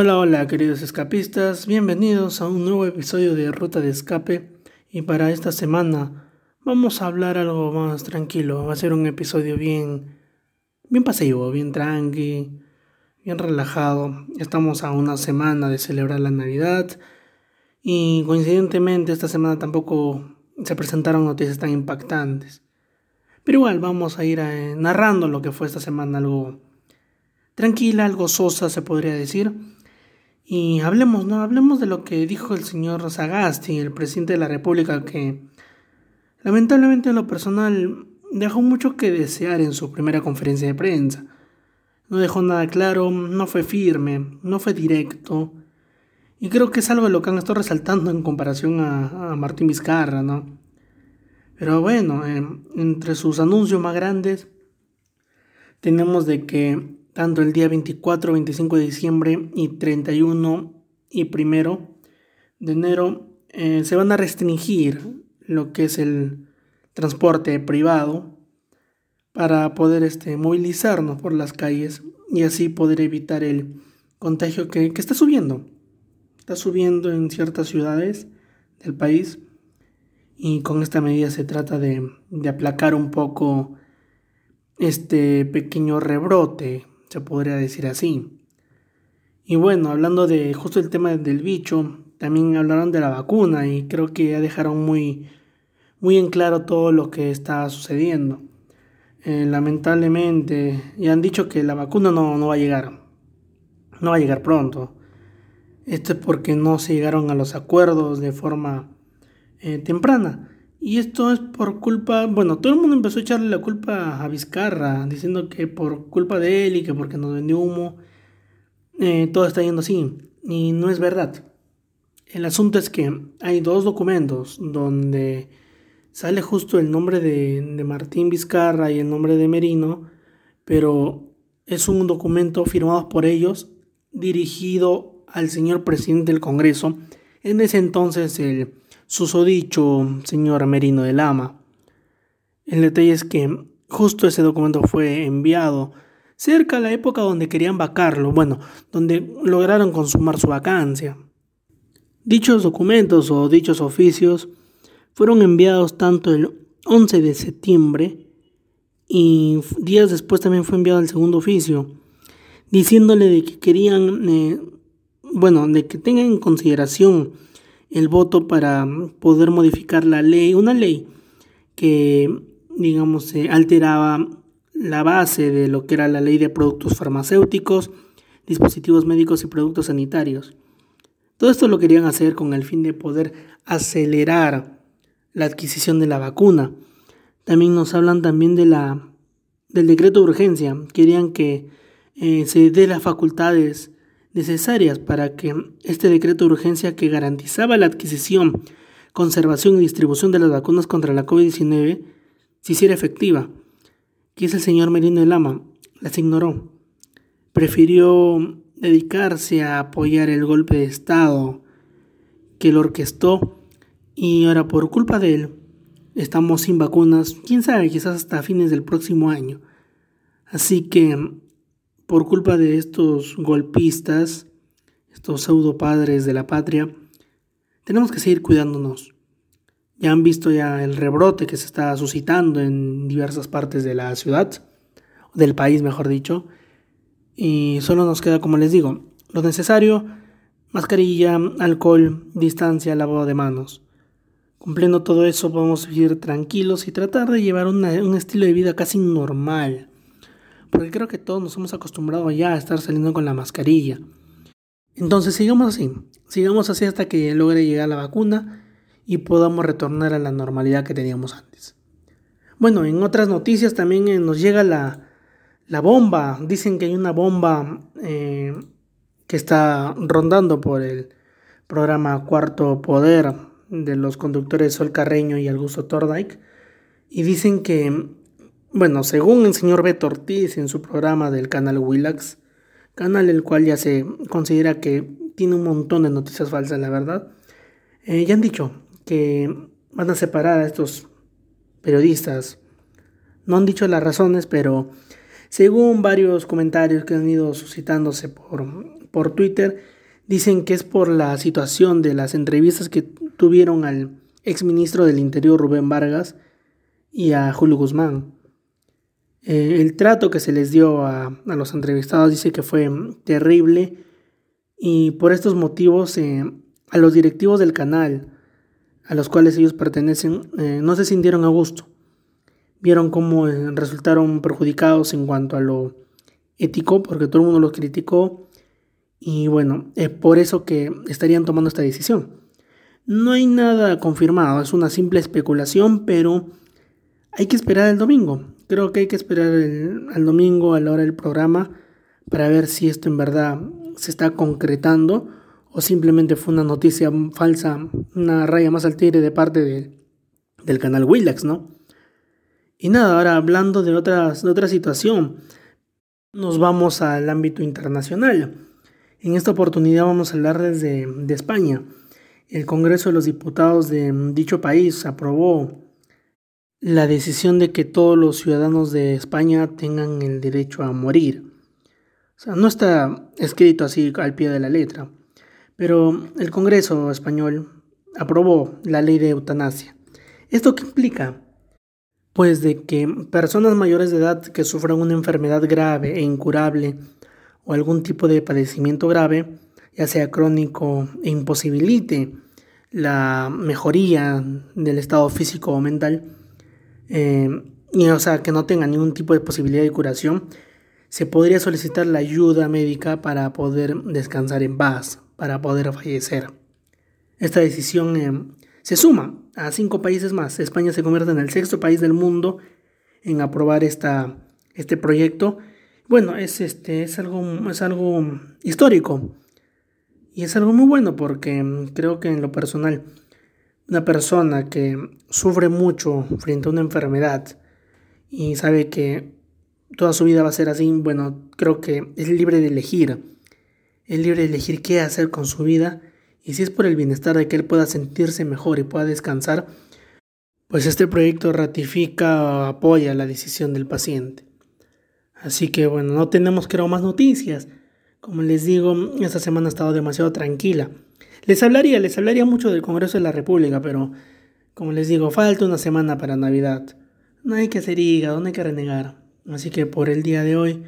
Hola, hola queridos escapistas, bienvenidos a un nuevo episodio de Ruta de Escape. Y para esta semana vamos a hablar algo más tranquilo, va a ser un episodio bien, bien pasivo, bien tranqui, bien relajado. Estamos a una semana de celebrar la Navidad. Y coincidentemente esta semana tampoco se presentaron noticias tan impactantes. Pero igual vamos a ir eh, narrando lo que fue esta semana, algo tranquila, algo sosa se podría decir y hablemos, ¿no? Hablemos de lo que dijo el señor Sagasti, el presidente de la República, que lamentablemente en lo personal dejó mucho que desear en su primera conferencia de prensa. No dejó nada claro, no fue firme, no fue directo. Y creo que es algo de lo que han estado resaltando en comparación a, Martín Vizcarra, ¿no? Pero bueno, em, entre sus anuncios más grandes tenemos de que tanto el día 24, 25 de diciembre y 31 y 1 de enero eh, se van a restringir lo que es el transporte privado para poder este, movilizarnos por las calles y así poder evitar el contagio que, está subiendo. Está subiendo en ciertas ciudades del país y con esta medida se trata de, de aplacar un poco este pequeño rebrote se podría decir así. Y bueno, hablando de justo el tema del bicho, también hablaron de la vacuna y creo que ya dejaron muy, muy en claro todo lo que está sucediendo. Eh, lamentablemente, ya han dicho que la vacuna no, no va a llegar. No va a llegar pronto. Esto es porque no se llegaron a los acuerdos de forma eh, temprana. Y esto es por culpa, bueno, todo el mundo empezó a echarle la culpa a Vizcarra, diciendo que por culpa de él y que porque nos vendió humo, eh, todo está yendo así. Y no es verdad. El asunto es que hay dos documentos donde sale justo el nombre de, de Martín Vizcarra y el nombre de Merino, pero es un documento firmado por ellos dirigido al señor presidente del Congreso, en ese entonces el susodicho señor Merino de Lama. El detalle es que justo ese documento fue enviado cerca a la época donde querían vacarlo, bueno, donde lograron consumar su vacancia. Dichos documentos o dichos oficios fueron enviados tanto el 11 de septiembre y días después también fue enviado el segundo oficio, diciéndole de que querían, eh, bueno, de que tengan en consideración el voto para poder modificar la ley, una ley que, digamos, alteraba la base de lo que era la ley de productos farmacéuticos, dispositivos médicos y productos sanitarios. Todo esto lo querían hacer con el fin de poder acelerar la adquisición de la vacuna. También nos hablan también de la, del decreto de urgencia. Querían que eh, se dé las facultades necesarias para que este decreto de urgencia que garantizaba la adquisición, conservación y distribución de las vacunas contra la COVID-19 se hiciera efectiva. es el señor Merino de Lama las ignoró. Prefirió dedicarse a apoyar el golpe de Estado que lo orquestó y ahora por culpa de él estamos sin vacunas, quién sabe, quizás hasta fines del próximo año. Así que por culpa de estos golpistas, estos pseudo padres de la patria, tenemos que seguir cuidándonos. Ya han visto ya el rebrote que se está suscitando en diversas partes de la ciudad, del país mejor dicho, y solo nos queda, como les digo, lo necesario, mascarilla, alcohol, distancia, lavado de manos. Cumpliendo todo eso podemos vivir tranquilos y tratar de llevar un estilo de vida casi normal porque creo que todos nos hemos acostumbrado ya a estar saliendo con la mascarilla. Entonces sigamos así, sigamos así hasta que logre llegar la vacuna y podamos retornar a la normalidad que teníamos antes. Bueno, en otras noticias también eh, nos llega la, bomba. Dicen que hay una bomba eh, que está rondando por el programa Cuarto Poder de los conductores Sol Carreño y Augusto Tordijk. Y dicen que bueno, según el señor Beto Ortiz en su programa del canal Willax, canal el cual ya se considera que tiene un montón de noticias falsas, la verdad, eh, ya han dicho que van a separar a estos periodistas. No han dicho las razones, pero según varios comentarios que han ido suscitándose por, por Twitter dicen que es por la situación de las entrevistas que tuvieron al exministro del Interior Rubén Vargas y a Julio Guzmán. Eh, el trato que se les dio a, los entrevistados dice que fue terrible y por estos motivos eh, a los directivos del canal a los cuales ellos pertenecen eh, no se sintieron a gusto. Vieron cómo resultaron perjudicados en cuanto a lo ético porque todo el mundo los criticó y bueno, es por eso que estarían tomando esta decisión. No hay nada confirmado, es una simple especulación, pero hay que esperar el domingo. Creo que hay que esperar el, al domingo a la hora del programa para ver si esto en verdad se está concretando o simplemente fue una noticia falsa, una raya más al tigre de parte del canal Willax, ¿no? Y nada, ahora hablando de, otra situación, nos vamos al ámbito internacional. En esta oportunidad vamos a hablar desde de España. El Congreso de los Diputados de dicho país aprobó la decisión de que todos los ciudadanos de España tengan el derecho a morir. O sea, no está escrito así al pie de la letra, pero el Congreso español aprobó la ley de eutanasia. ¿Esto qué implica? Pues de que personas mayores de edad que sufran una enfermedad grave e incurable o algún tipo de padecimiento grave ya sea crónico e imposibilite la mejoría del estado físico o mental, eh, y o sea que no tenga ningún tipo de posibilidad de curación, se podría solicitar la ayuda médica para poder descansar en paz, para poder fallecer. Esta decisión eh, se suma a cinco países más. España se convierte en el sexto país del mundo en aprobar esta, este proyecto. Bueno, es, este, es, algo, es algo histórico y es algo muy bueno porque mm, creo que en lo personal, una persona que sufre mucho frente a una enfermedad y sabe que toda su vida va a ser así, bueno, creo que es libre de elegir. Es libre de elegir qué hacer con su vida y si es por el bienestar de que él pueda sentirse mejor y pueda descansar, pues este proyecto ratifica o apoya la decisión del paciente. Así que bueno, no tenemos creo más noticias. Como les digo, esta semana ha estado demasiado tranquila. Les hablaría, les hablaría mucho del Congreso de la República, pero como les digo, falta una semana para Navidad. No hay que hacer hígado, no hay que renegar. Así que por el día de hoy,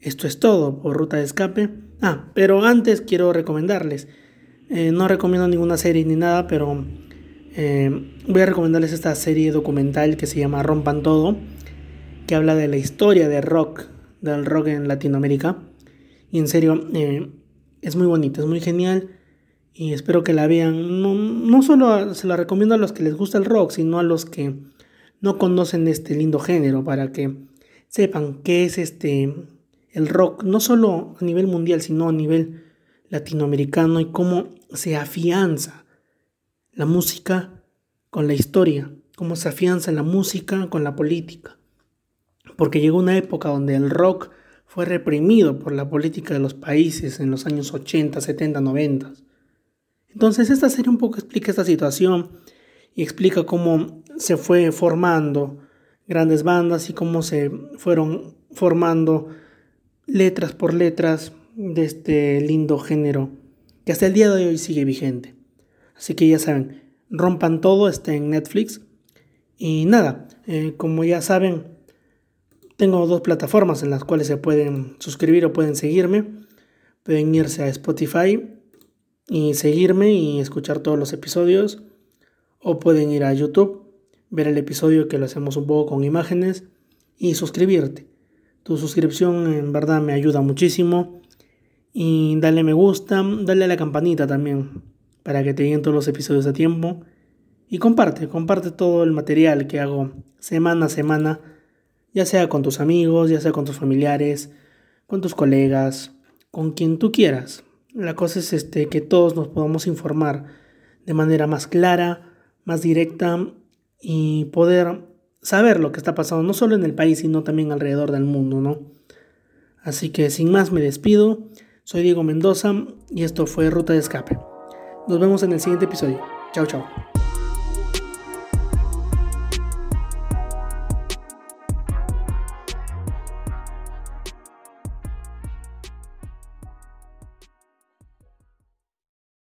esto es todo por Ruta de Escape. Ah, pero antes quiero recomendarles. Eh, no recomiendo ninguna serie ni nada, pero eh, voy a recomendarles esta serie documental que se llama Rompan Todo, que habla de la historia del rock, del rock en Latinoamérica. Y en serio, eh, es muy bonita, es muy genial. Y espero que la vean. No, no solo se la recomiendo a los que les gusta el rock, sino a los que no conocen este lindo género, para que sepan qué es este el rock, no solo a nivel mundial, sino a nivel latinoamericano y cómo se afianza la música con la historia, cómo se afianza la música con la política. Porque llegó una época donde el rock fue reprimido por la política de los países en los años 80, 70, 90. Entonces esta serie un poco explica esta situación y explica cómo se fue formando grandes bandas y cómo se fueron formando letras por letras de este lindo género que hasta el día de hoy sigue vigente. Así que ya saben, rompan todo, está en Netflix. Y nada, eh, como ya saben, tengo dos plataformas en las cuales se pueden suscribir o pueden seguirme. Pueden irse a Spotify y seguirme y escuchar todos los episodios. O pueden ir a YouTube, ver el episodio que lo hacemos un poco con imágenes y suscribirte. Tu suscripción en verdad me ayuda muchísimo. Y dale me gusta, dale a la campanita también para que te lleguen todos los episodios a tiempo. Y comparte, comparte todo el material que hago semana a semana ya sea con tus amigos, ya sea con tus familiares, con tus colegas, con quien tú quieras. La cosa es este, que todos nos podamos informar de manera más clara, más directa y poder saber lo que está pasando no solo en el país, sino también alrededor del mundo, ¿no? Así que sin más me despido. Soy Diego Mendoza y esto fue Ruta de Escape. Nos vemos en el siguiente episodio. Chao, chao.